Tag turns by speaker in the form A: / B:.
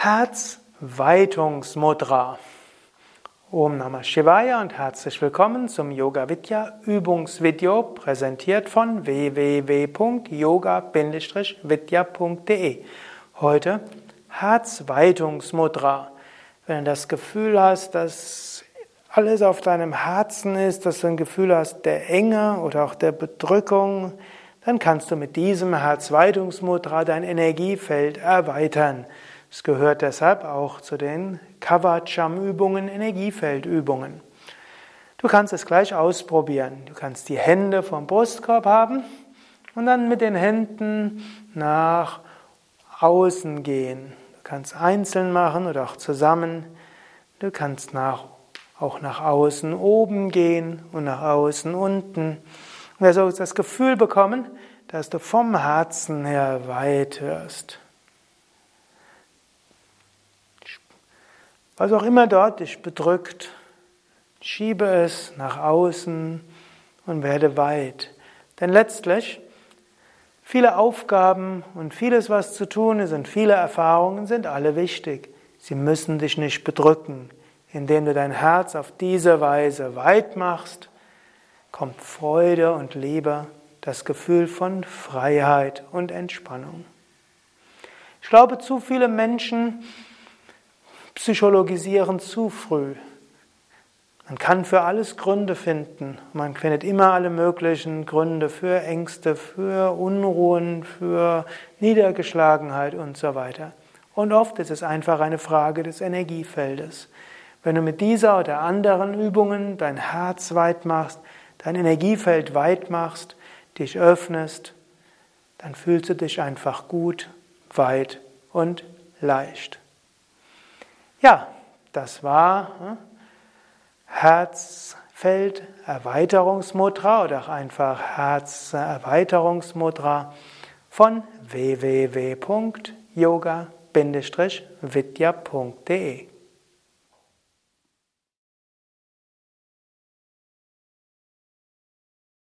A: Herzweitungsmudra. Om Namah Shivaya und herzlich willkommen zum Yoga Vidya Übungsvideo präsentiert von www.yoga-vidya.de. Heute Herzweitungsmudra. Wenn du das Gefühl hast, dass alles auf deinem Herzen ist, dass du ein Gefühl hast der Enge oder auch der Bedrückung, dann kannst du mit diesem Herzweitungsmudra dein Energiefeld erweitern. Es gehört deshalb auch zu den Kavacham-Übungen, Energiefeldübungen. Du kannst es gleich ausprobieren. Du kannst die Hände vom Brustkorb haben und dann mit den Händen nach außen gehen. Du kannst einzeln machen oder auch zusammen. Du kannst nach, auch nach außen oben gehen und nach außen unten. Und sollst das Gefühl bekommen, dass du vom Herzen her weit hörst. Was auch immer dort dich bedrückt, schiebe es nach außen und werde weit. Denn letztlich, viele Aufgaben und vieles, was zu tun ist und viele Erfahrungen sind alle wichtig. Sie müssen dich nicht bedrücken. Indem du dein Herz auf diese Weise weit machst, kommt Freude und Liebe, das Gefühl von Freiheit und Entspannung. Ich glaube, zu viele Menschen psychologisieren zu früh. Man kann für alles Gründe finden. Man findet immer alle möglichen Gründe für Ängste, für Unruhen, für Niedergeschlagenheit und so weiter. Und oft ist es einfach eine Frage des Energiefeldes. Wenn du mit dieser oder anderen Übungen dein Herz weit machst, dein Energiefeld weit machst, dich öffnest, dann fühlst du dich einfach gut, weit und leicht. Ja, das war hm, Herzfeld-Erweiterungsmudra oder auch einfach Herzerweiterungsmudra von www.yoga-vidya.de